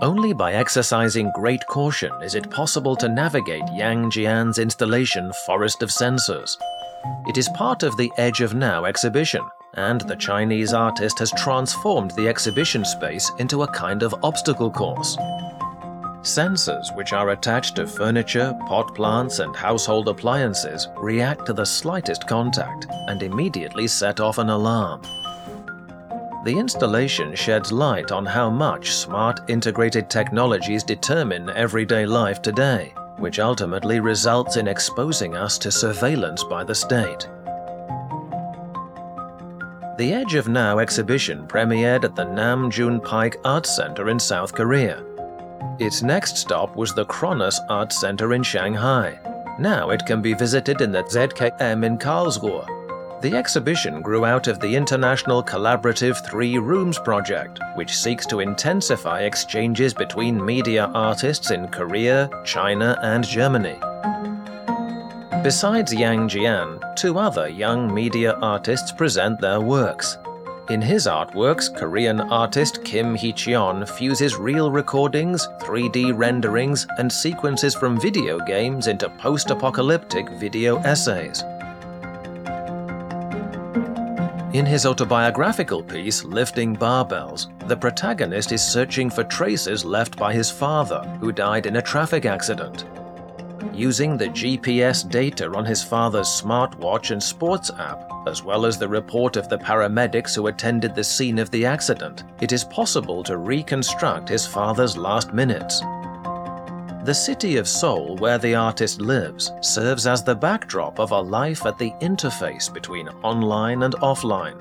Only by exercising great caution is it possible to navigate Yang Jian's installation Forest of Sensors. It is part of the Edge of Now exhibition, and the Chinese artist has transformed the exhibition space into a kind of obstacle course. Sensors, which are attached to furniture, pot plants, and household appliances, react to the slightest contact and immediately set off an alarm. The installation sheds light on how much smart integrated technologies determine everyday life today, which ultimately results in exposing us to surveillance by the state. The Edge of Now exhibition premiered at the Nam June Paik Arts Center in South Korea. Its next stop was the Chronus Art Center in Shanghai. Now it can be visited in the ZKM in Karlsruhe. The exhibition grew out of the International Collaborative Three Rooms project, which seeks to intensify exchanges between media artists in Korea, China, and Germany. Besides Yang Jian, two other young media artists present their works. In his artworks, Korean artist Kim Hee-cheon fuses real recordings, 3D renderings, and sequences from video games into post-apocalyptic video essays. In his autobiographical piece, Lifting Barbells, the protagonist is searching for traces left by his father, who died in a traffic accident. Using the GPS data on his father's smartwatch and sports app, as well as the report of the paramedics who attended the scene of the accident, it is possible to reconstruct his father's last minutes. The city of Seoul, where the artist lives, serves as the backdrop of a life at the interface between online and offline.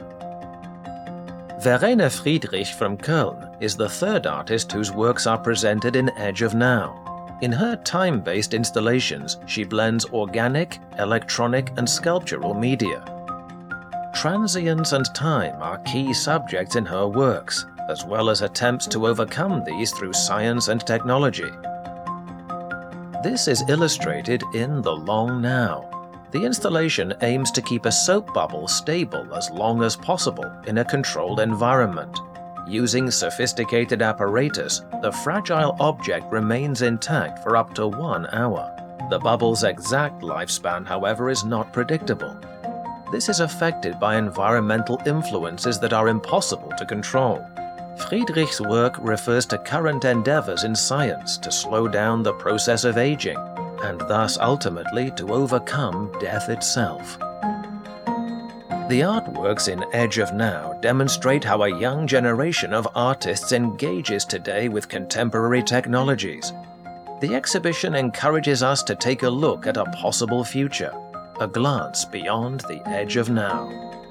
Verena Friedrich from Köln is the third artist whose works are presented in Edge of Now. In her time based installations, she blends organic, electronic, and sculptural media. Transience and time are key subjects in her works, as well as attempts to overcome these through science and technology. This is illustrated in The Long Now. The installation aims to keep a soap bubble stable as long as possible in a controlled environment. Using sophisticated apparatus, the fragile object remains intact for up to one hour. The bubble's exact lifespan, however, is not predictable. This is affected by environmental influences that are impossible to control. Friedrich's work refers to current endeavors in science to slow down the process of aging, and thus ultimately to overcome death itself. The artworks in Edge of Now demonstrate how a young generation of artists engages today with contemporary technologies. The exhibition encourages us to take a look at a possible future, a glance beyond the edge of now.